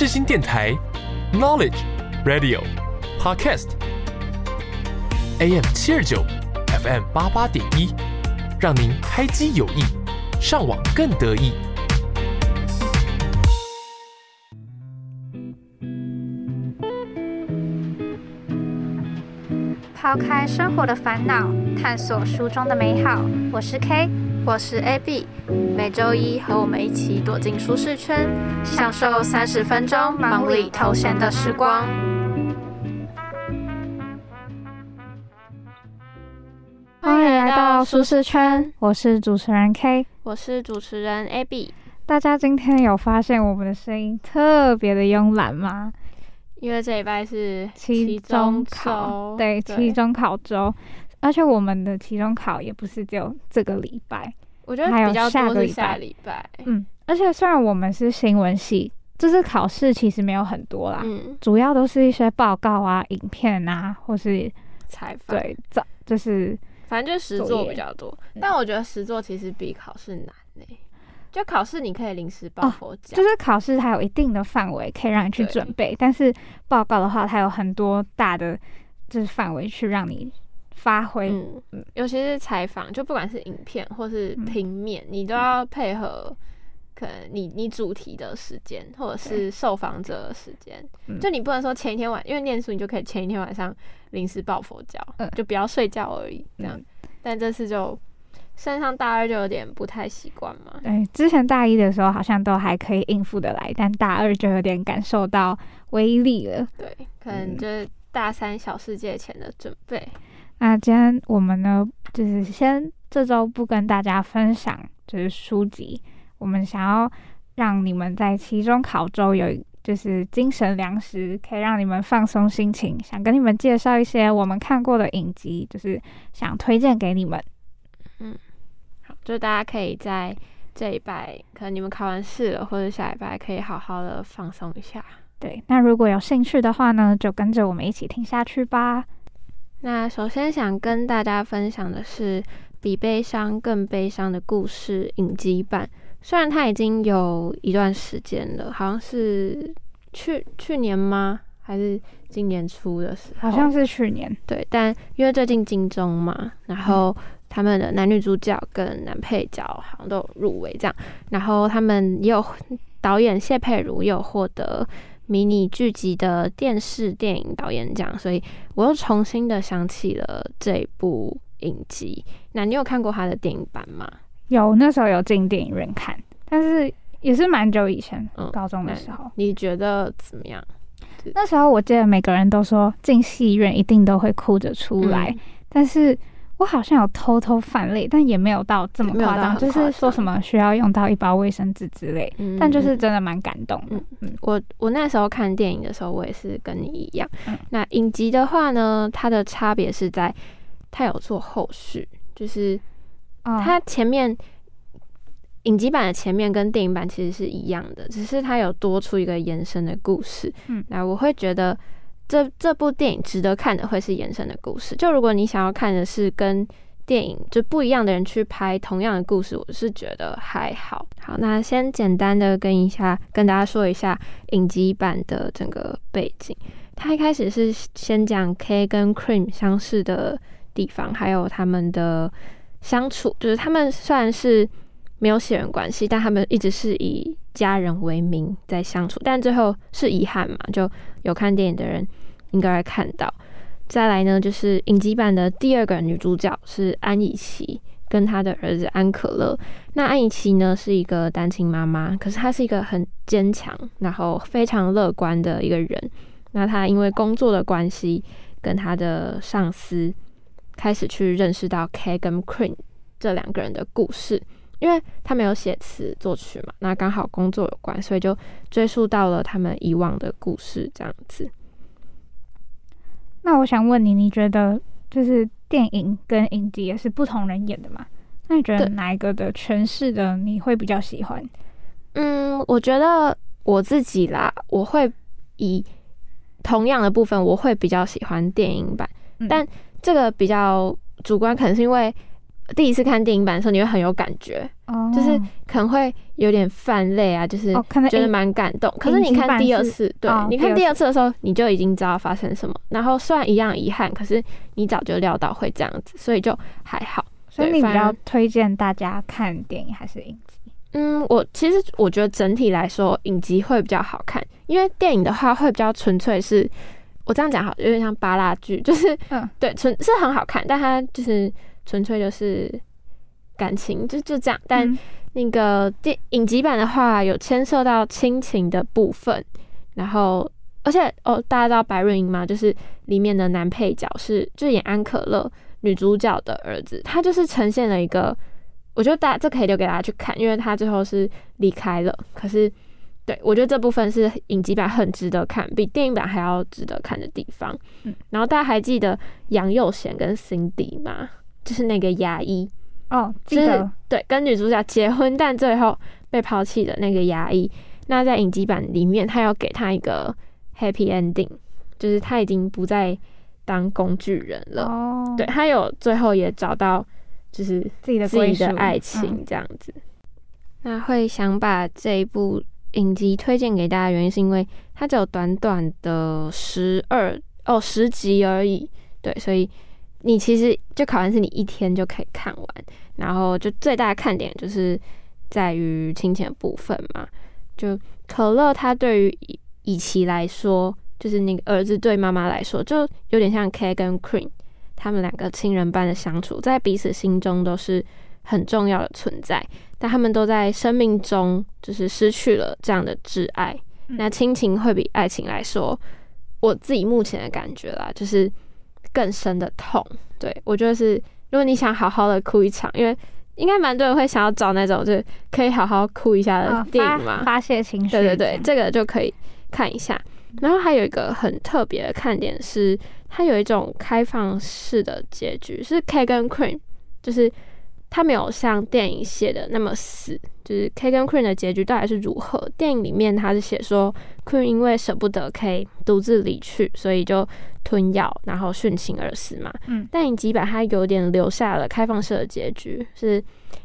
世新电台，Knowledge Radio Podcast AM 七二九 FM 八八点一，让您开机有益，上网更得意。抛开生活的烦恼，探索书中的美好。我是 K，我是 AB，每周一和我们一起躲进舒适圈，享受三十分钟忙里偷闲的时光。欢迎来到舒适圈，我是主持人 K，我是主持人 AB。大家今天有发现我们的声音特别的慵懒吗？因为这礼拜是期中考，对，期中考周，而且我们的期中考也不是只有这个礼拜，我觉得还有下个礼拜，嗯，而且虽然我们是新闻系，就是考试其实没有很多啦，嗯，主要都是一些报告啊、影片啊，或是采访，对，这就是反正就实作比较多，但我觉得实作其实比考试难呢。就考试你可以临时抱佛脚，就是考试它有一定的范围可以让你去准备，但是报告的话它有很多大的就是范围去让你发挥，嗯，尤其是采访，就不管是影片或是平面，你都要配合可能你你主题的时间或者是受访者的时间，就你不能说前一天晚，因为念书你就可以前一天晚上临时抱佛脚，就不要睡觉而已这样，但这次就。升上大二就有点不太习惯嘛。对，之前大一的时候好像都还可以应付的来，但大二就有点感受到威力了。对，可能就是大三小世界前的准备。那今天我们呢，就是先这周不跟大家分享就是书籍，我们想要让你们在期中考周有就是精神粮食，可以让你们放松心情。想跟你们介绍一些我们看过的影集，就是想推荐给你们。嗯。好就大家可以在这一拜，可能你们考完试了，或者下一拜可以好好的放松一下。对，那如果有兴趣的话呢，就跟着我们一起听下去吧。那首先想跟大家分享的是《比悲伤更悲伤的故事》影集版，虽然它已经有一段时间了，好像是去去年吗？还是今年初的时候？好像是去年。对，但因为最近金钟嘛，然后。他们的男女主角跟男配角好像都有入围，这样。然后他们也有导演谢佩如也有获得迷你剧集的电视电影导演奖，所以我又重新的想起了这部影集。那你有看过他的电影版吗？有，那时候有进电影院看，但是也是蛮久以前，高中的时候。你觉得怎么样？那时候我记得每个人都说进戏院一定都会哭着出来，但是。我好像有偷偷犯泪，但也没有到这么夸张，就是说什么需要用到一包卫生纸之类，但就是真的蛮感动。嗯嗯，我我那时候看电影的时候，我也是跟你一样。那影集的话呢，它的差别是在它有做后续，就是它前面影集版的前面跟电影版其实是一样的，只是它有多出一个延伸的故事。嗯，那我会觉得。这这部电影值得看的会是延伸的故事。就如果你想要看的是跟电影就不一样的人去拍同样的故事，我是觉得还好。好，那先简单的跟一下跟大家说一下影集版的整个背景。它一开始是先讲 K 跟 Cream 相似的地方，还有他们的相处。就是他们虽然是没有血缘关系，但他们一直是以家人为名在相处。但最后是遗憾嘛，就有看电影的人。应该会看到。再来呢，就是影集版的第二个女主角是安以琪，跟她的儿子安可乐。那安以琪呢是一个单亲妈妈，可是她是一个很坚强，然后非常乐观的一个人。那她因为工作的关系，跟她的上司开始去认识到 K 跟 Queen 这两个人的故事，因为他没有写词作曲嘛，那刚好工作有关，所以就追溯到了他们以往的故事，这样子。那我想问你，你觉得就是电影跟影集也是不同人演的嘛？那你觉得哪一个的诠释的你会比较喜欢？嗯，我觉得我自己啦，我会以同样的部分，我会比较喜欢电影版。但这个比较主观，可能是因为第一次看电影版的时候，你会很有感觉，就是可能会有点泛泪啊，就是觉得蛮感动。可是你看第二次，对，你看第二次的时候，你就已经知道发生什么。然后虽然一样遗憾，可是你早就料到会这样子，所以就还好。所以你比较推荐大家看电影还是影集？嗯，我其实我觉得整体来说，影集会比较好看，因为电影的话会比较纯粹。是我这样讲好，有点像巴拉剧，就是嗯，对，纯是很好看，但它就是纯粹就是感情，就就这样。但那个电影集版的话，有牵涉到亲情的部分，然后而且哦，大家知道白润英吗？就是里面的男配角是就演安可乐女主角的儿子，他就是呈现了一个，我觉得大这可以留给大家去看，因为他最后是离开了。可是对我觉得这部分是影集版很值得看，比电影版还要值得看的地方。嗯，然后大家还记得杨佑贤跟 Cindy 吗？就是那个牙医。哦，记得对，跟女主角结婚，但最后被抛弃的那个牙医。那在影集版里面，他要给他一个 happy ending，就是他已经不再当工具人了。哦，对他有最后也找到就是自己的自己的爱情这样子。那会想把这一部影集推荐给大家，原因是因为它只有短短的十二哦十集而已。对，所以。你其实就考完试，你一天就可以看完，然后就最大的看点就是在于亲情的部分嘛。就可乐他对于以以奇来说，就是那个儿子对妈妈来说，就有点像 K 跟 Queen 他们两个亲人般的相处，在彼此心中都是很重要的存在，但他们都在生命中就是失去了这样的挚爱。那亲情会比爱情来说，我自己目前的感觉啦，就是。更深的痛，对我觉得是，如果你想好好的哭一场，因为应该蛮多人会想要找那种就是可以好好哭一下的电影嘛，发泄情绪。对对对，这个就可以看一下。然后还有一个很特别的看点是，它有一种开放式的结局，是 K 跟 Queen，就是。他没有像电影写的那么死，就是 K 跟 Queen 的结局到底是如何？电影里面他是写说 Queen 因为舍不得 K 独自离去，所以就吞药然后殉情而死嘛。嗯，但影集把它有点留下了开放式的结局，是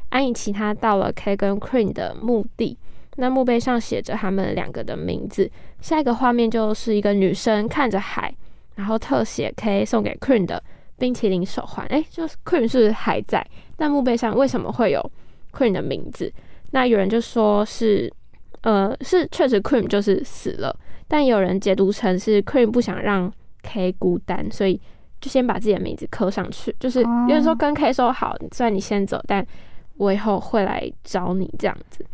安以其他到了 K 跟 Queen 的墓地，那墓碑上写着他们两个的名字。下一个画面就是一个女生看着海，然后特写 K 送给 Queen 的冰淇淋手环。哎，就是 Queen 是还在。但墓碑上为什么会有 Queen 的名字？那有人就说是，呃，是确实 Queen 就是死了，但有人解读成是 Queen 不想让 K 孤单，所以就先把自己的名字刻上去。就是有人说跟 K 说好，虽然你先走，但我以后会来找你这样子。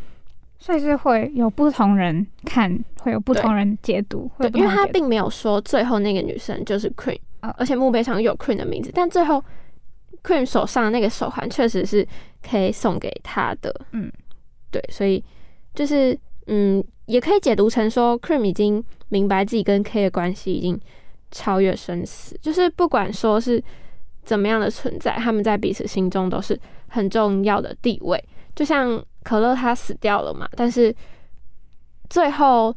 所以是会有不同人看，会有不同人解读，对，因为他并没有说最后那个女生就是 Queen，而且墓碑上有 Queen 的名字，但最后。Queen 手上的那个手环确实是可以送给他的，嗯，对，所以就是嗯，也可以解读成说 Queen 已经明白自己跟 K 的关系已经超越生死，就是不管说是怎么样的存在，他们在彼此心中都是很重要的地位。就像可乐他死掉了嘛，但是最后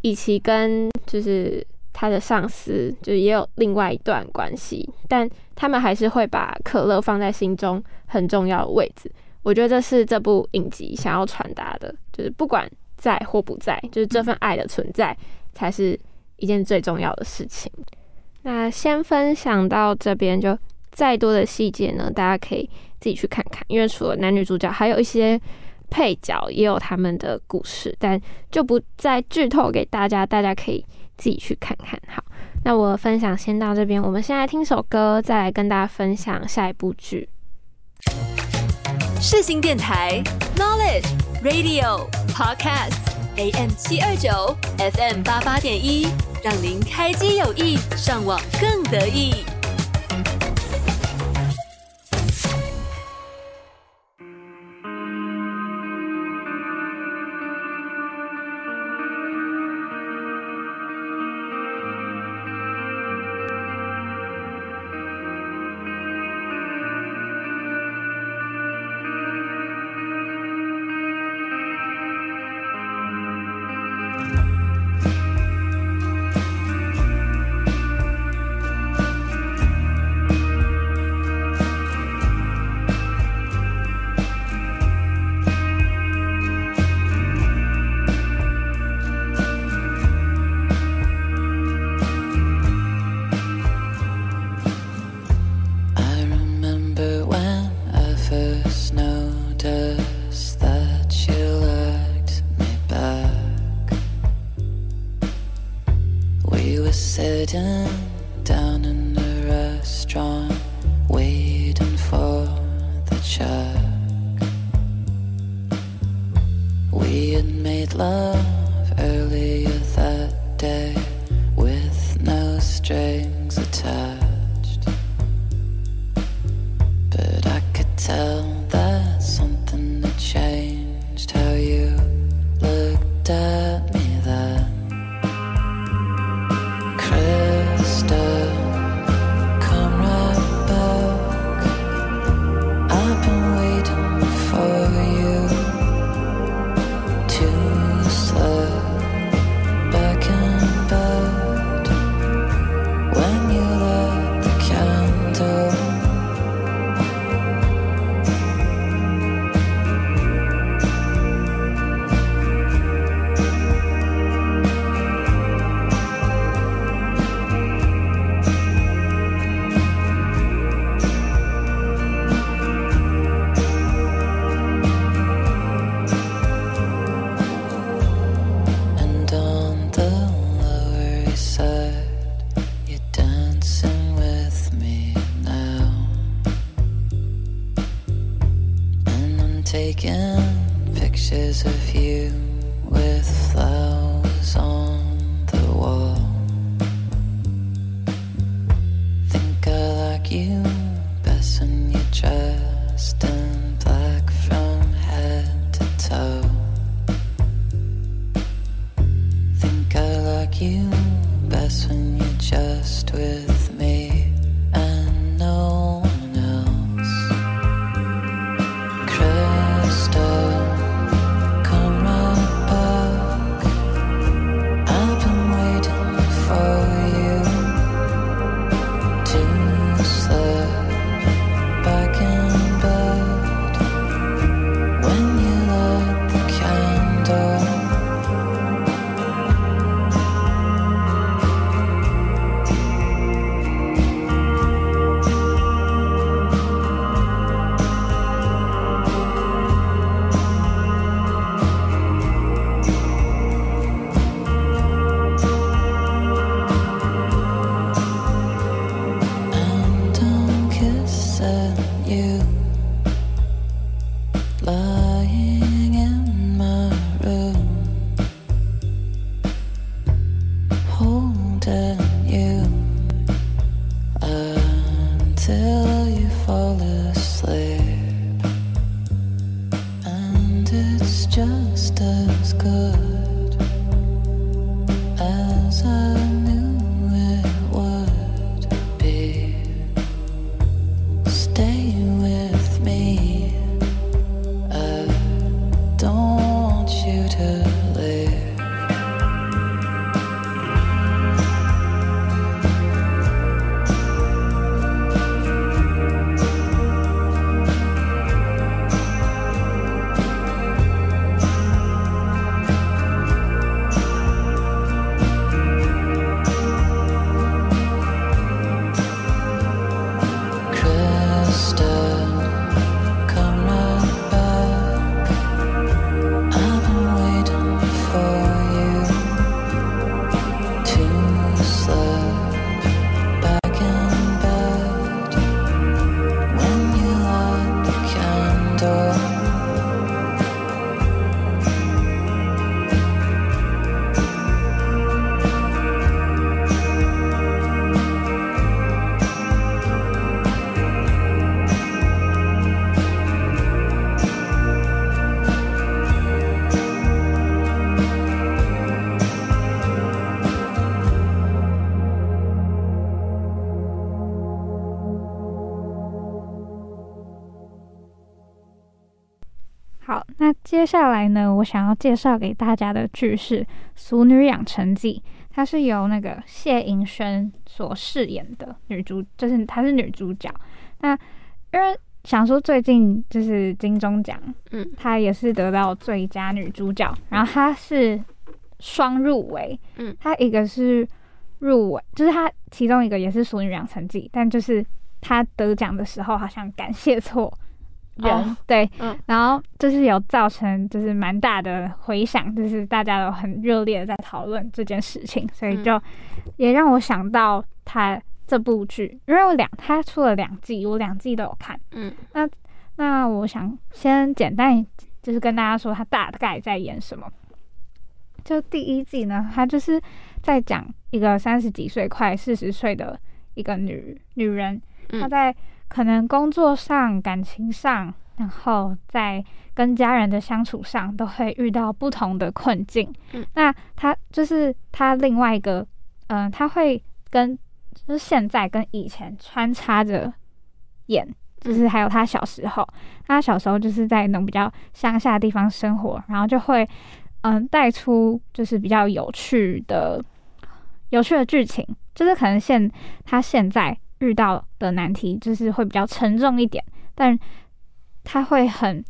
以其跟就是。他的上司就也有另外一段关系，但他们还是会把可乐放在心中很重要的位置。我觉得这是这部影集想要传达的，就是不管在或不在，就是这份爱的存在才是一件最重要的事情。那先分享到这边，就再多的细节呢，大家可以自己去看看，因为除了男女主角，还有一些配角也有他们的故事，但就不再剧透给大家，大家可以。自己去看看。好，那我分享先到这边，我们先来听首歌，再来跟大家分享下一部剧。世新电台，Knowledge Radio Podcast AM 七二九 FM 八八点一，让您开机有意，上网更得意。Just with 好，那接下来呢，我想要介绍给大家的剧是《俗女养成记》，它是由那个谢盈萱所饰演的女主，就是她是女主角。那因为想说最近就是金钟奖，嗯，她也是得到最佳女主角，然后她是双入围，嗯，她一个是入围，就是她其中一个也是《俗女养成记》，但就是她得奖的时候好像感谢错人，对，然后就是有造成就是蛮大的回响，就是大家都很热烈的在讨论这件事情，所以就也让我想到他这部剧，因为我两他出了两季，我两季都有看，嗯，那那我想先简单就是跟大家说他大概在演什么，就第一季呢，他就是在讲一个三十几岁快四十岁的一个女女人，她在。可能工作上、感情上，然后在跟家人的相处上，都会遇到不同的困境。嗯，那他就是他另外一个，嗯，他会跟就是现在跟以前穿插着演，就是还有他小时候，他小时候就是在那种比较乡下的地方生活，然后就会嗯带出就是比较有趣的、有趣的剧情，就是可能现他现在。遇到的难题就是会比较沉重一点，但他会很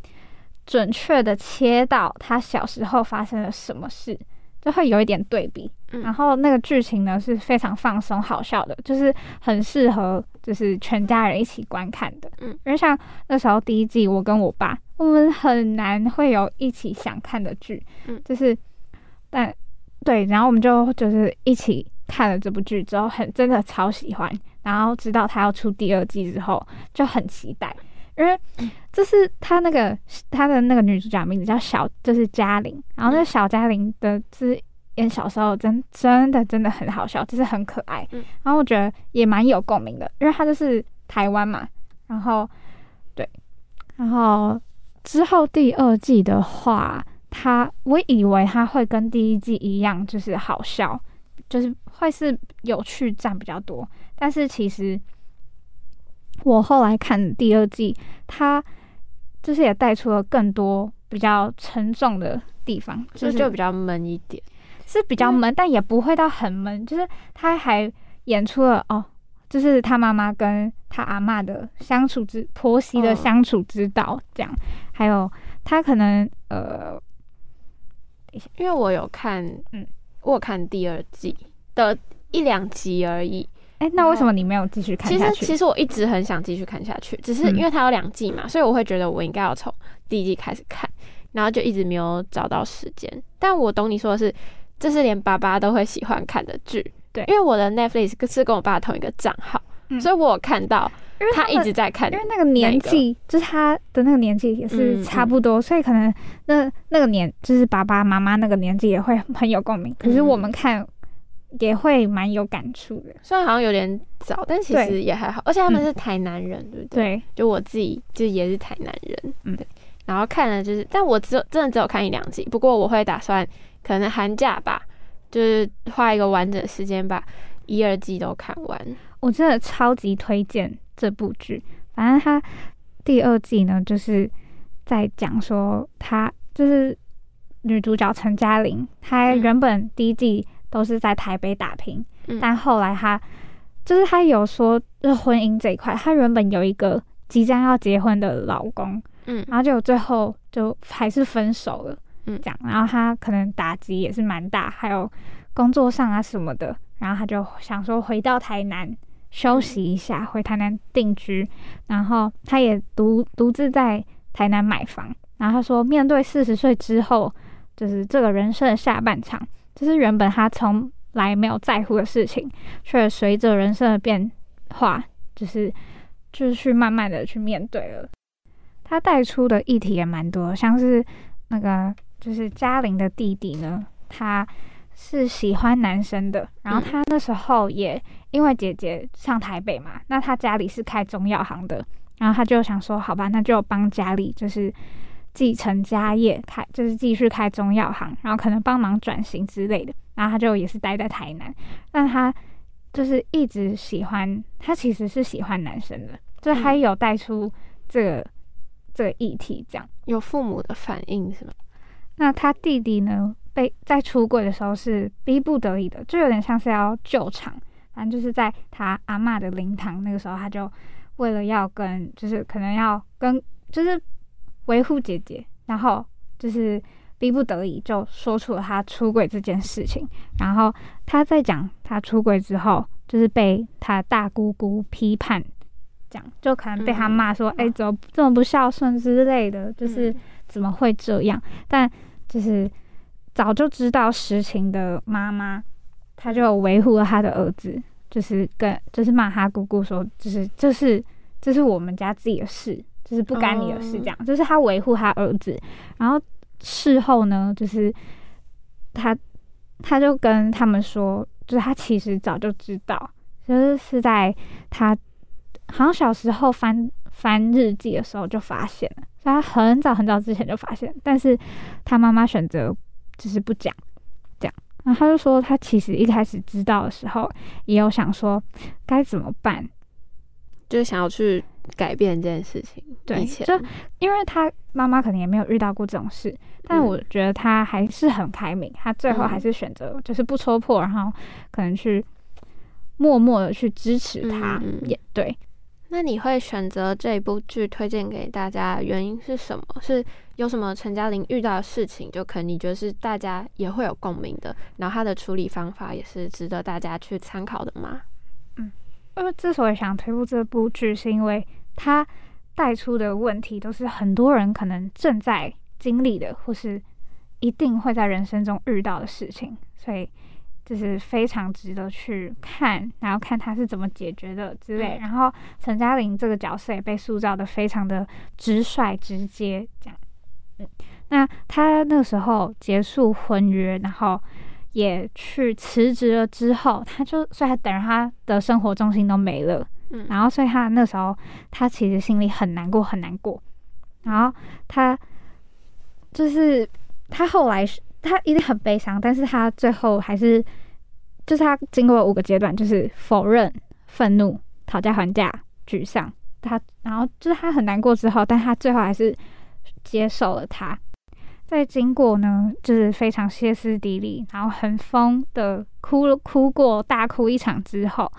准确的切到他小时候发生了什么事，就会有一点对比。然后那个剧情呢是非常放松好笑的，就是很适合就是全家人一起观看的。嗯，因为像那时候第一季，我跟我爸，我们很难会有一起想看的剧。嗯，就是但对，然后我们就就是一起看了这部剧之后，很真的超喜欢。然后知道他要出第二季之后，就很期待，因为这是他那个他的那个女主角名字叫小，就是嘉玲。然后那小嘉玲的是演小时候真真的真的很好笑，就是很可爱。然后我觉得也蛮有共鸣的，因为他就是台湾嘛。然后对，然后之后第二季的话，他我以为他会跟第一季一样，就是好笑，就是会是有趣占比较多。但是其实，我后来看第二季，它就是也带出了更多比较沉重的地方，就是就比较闷一点，是比较闷，但也不会到很闷。就是他还演出了哦，就是他妈妈跟他阿妈的相处之婆媳的相处之道，这样。还有他可能呃，因为我有看，嗯，我有看第二季的一两集而已。哎，那为什么你没有继续看下去？其实，其实我一直很想继续看下去，只是因为它有两季嘛，所以我会觉得我应该要从第一季开始看，然后就一直没有找到时间。但我懂你说的是，这是连爸爸都会喜欢看的剧，对，因为我的 Netflix 是跟我爸同一个账号，所以我有看到，因为他一直在看，因为那个年纪就是他的那个年纪也是差不多，所以可能那那个年就是爸爸妈妈那个年纪也会很有共鸣。可是我们看。也会蛮有感触的，虽然好像有点早，但其实也还好。而且他们是台南人，对不对？对，就我自己就也是台南人，嗯，对。然后看了就是，但我只有真的只有看一两集。不过我会打算可能寒假吧，就是花一个完整时间把一二季都看完。我真的超级推荐这部剧。反正它第二季呢，就是在讲说，他就是女主角陈嘉玲，她原本第一季。都是在台北打拼，但后来他就是他有说，就是婚姻这一块，他原本有一个即将要结婚的老公，嗯，然后就最后就还是分手了，嗯，这样，然后他可能打击也是蛮大，还有工作上啊什么的，然后他就想说回到台南休息一下，回台南定居，然后他也独独自在台南买房，然后他说面对四十岁之后，就是这个人生的下半场。就是原本他从来没有在乎的事情，却随着人生的变化，就是就是去慢慢的去面对了。他带出的议题也蛮多，像是那个就是嘉玲的弟弟呢，他是喜欢男生的，然后他那时候也因为姐姐上台北嘛，那他家里是开中药行的，然后他就想说，好吧，那就帮家里就是。继承家业，开就是继续开中药行，然后可能帮忙转型之类的。然后他就也是待在台南，但他就是一直喜欢，他其实是喜欢男生的，就还有带出这个这个议题，这样有父母的反应是吗？那他弟弟呢？被在出柜的时候是逼不得已的，就有点像是要救场，反正就是在他阿妈的灵堂那个时候，他就为了要跟，就是可能要跟，就是。维护姐姐，然后就是逼不得已就说出了他出轨这件事情。然后他在讲他出轨之后，就是被他大姑姑批判这样就可能被他骂说，哎，怎么这么不孝顺之类的，就是怎么会这样？但就是早就知道实情的妈妈，她就维护了她的儿子，就是跟就是骂他姑姑说，就是这是这是我们家自己的事，就是不干你的事，这样就是他维护他儿子。然后事后呢，就是他他就跟他们说，就是他其实早就知道，就是是在他。好像小时候翻翻日记的时候就发现了，所以他很早很早之前就发现，但是他妈妈选择就是不讲，这样，然后他就说他其实一开始知道的时候，也有想说该怎么办，就是想要去改变这件事情。对，就因为他妈妈可能也没有遇到过这种事，但我觉得他还是很开明，他最后还是选择就是不戳破，然后可能去默默的去支持他，也对。那你会选择这一部剧推荐给大家，原因是什么？是有什么陈嘉玲遇到的事情，就可能你觉得是大家也会有共鸣的，然后他的处理方法也是值得大家去参考的吗？嗯，因为之所以想推出这部剧，是因为他带出的问题都是很多人可能正在经历的，或是一定会在人生中遇到的事情，所以。就是非常值得去看，然后看他是怎么解决的之类。然后陈嘉玲这个角色也被塑造的非常的直率直接，这样。嗯，那他那时候结束婚约，然后也去辞职了之后，他就所以他等于他的生活重心都没了。嗯，然后所以他那时候他其实心里很难过，很难过。然后他就是他后来是。他一定很悲伤，但是他最后还是，就是他经过五个阶段，就是否认、愤怒、讨价还价、沮丧。他然后就是他很难过之后，但他最后还是接受了他。在经过呢，就是非常歇斯底里，然后很疯的哭了哭过大哭一场之后，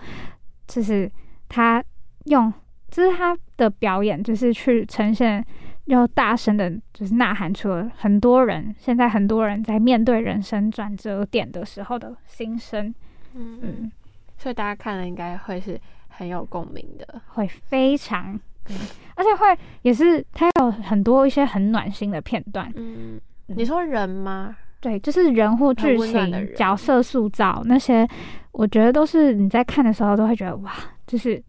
就是他用，就是他的表演，就是去呈现。又大声的，就是呐喊出了很多人现在很多人在面对人生转折点的时候的心声，嗯嗯，所以大家看了应该会是很有共鸣的，会非常，而且会也是它有很多一些很暖心的片段，嗯，你说人吗？对，就是人或剧情、角色塑造那些，我觉得都是你在看的时候都会觉得哇，就是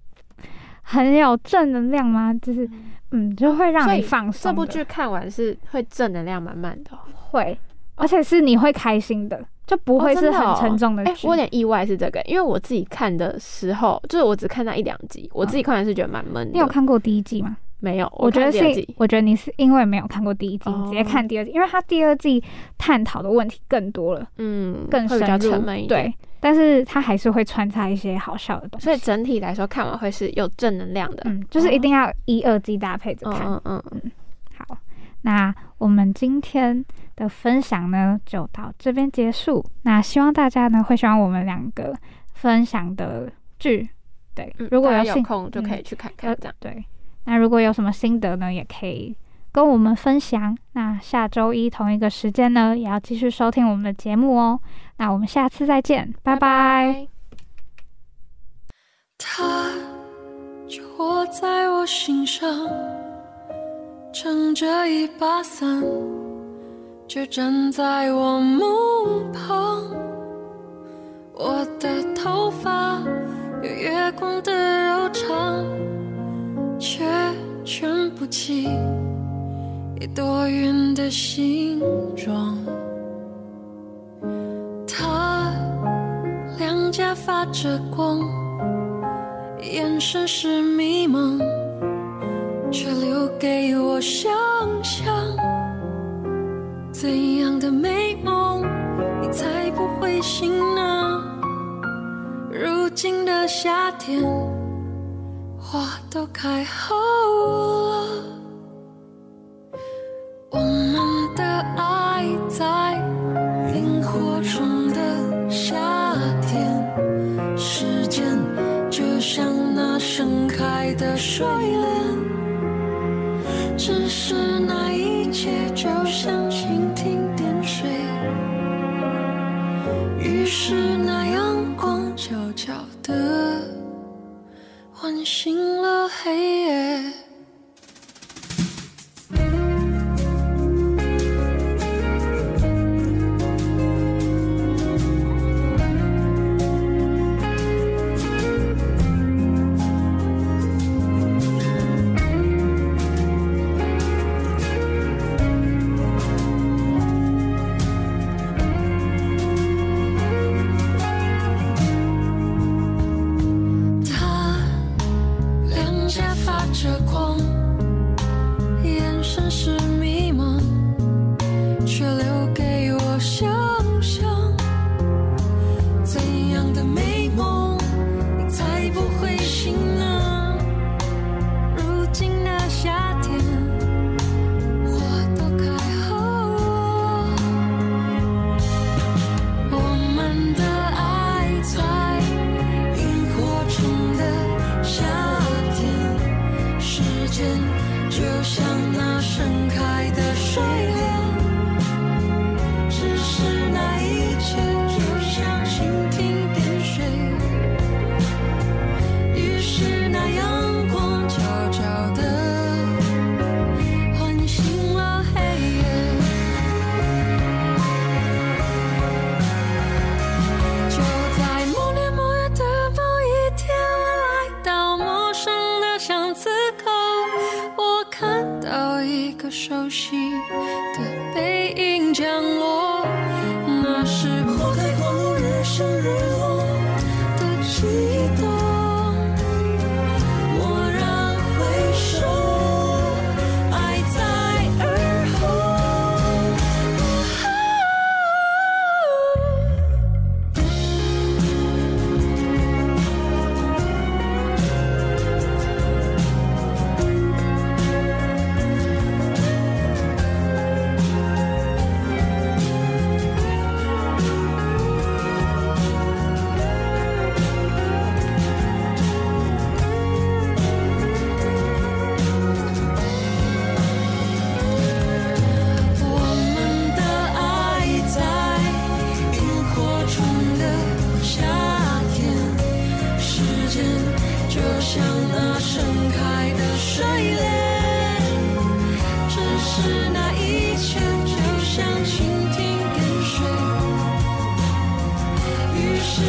很有正能量吗？就是。嗯，就会让你放松。这部剧看完是会正能量满满的，会，而且是你会开心的，就不会是很沉重的。哎，我有点意外是这个，因为我自己看的时候，就是我只看到一两集，我自己看完是觉得蛮闷的。你有看过第一季吗？没有，我觉得是，我觉得你是因为没有看过第一季，直接看第二季，因为他第二季探讨的问题更多了，嗯，更深入，对。但是它还是会穿插一些好笑的东西，所以整体来说看完会是有正能量的。嗯，就是一定要一二季搭配着看。嗯嗯嗯。好，那我们今天的分享呢就到这边结束。那希望大家呢会喜欢我们两个分享的剧。对，如果有空就可以去看看。这样对。那如果有什么心得呢，也可以跟我们分享。那下周一同一个时间呢，也要继续收听我们的节目哦。那我们下次再见，拜拜。他就活在我心上，撑着一把伞，却站在我梦旁。我的头发有月光的柔长，却卷不起一朵云的形状。它两颊发着光，眼神是迷茫，却留给我想象。怎样的美梦，你才不会醒呢？如今的夏天，花都开好了，我们的爱在萤火虫的夏天，时间就像那。盛开的睡莲，只是那一切就像 natural 熟悉的背影降落像那盛开的睡莲只是那一切就像蜻蜓点水于是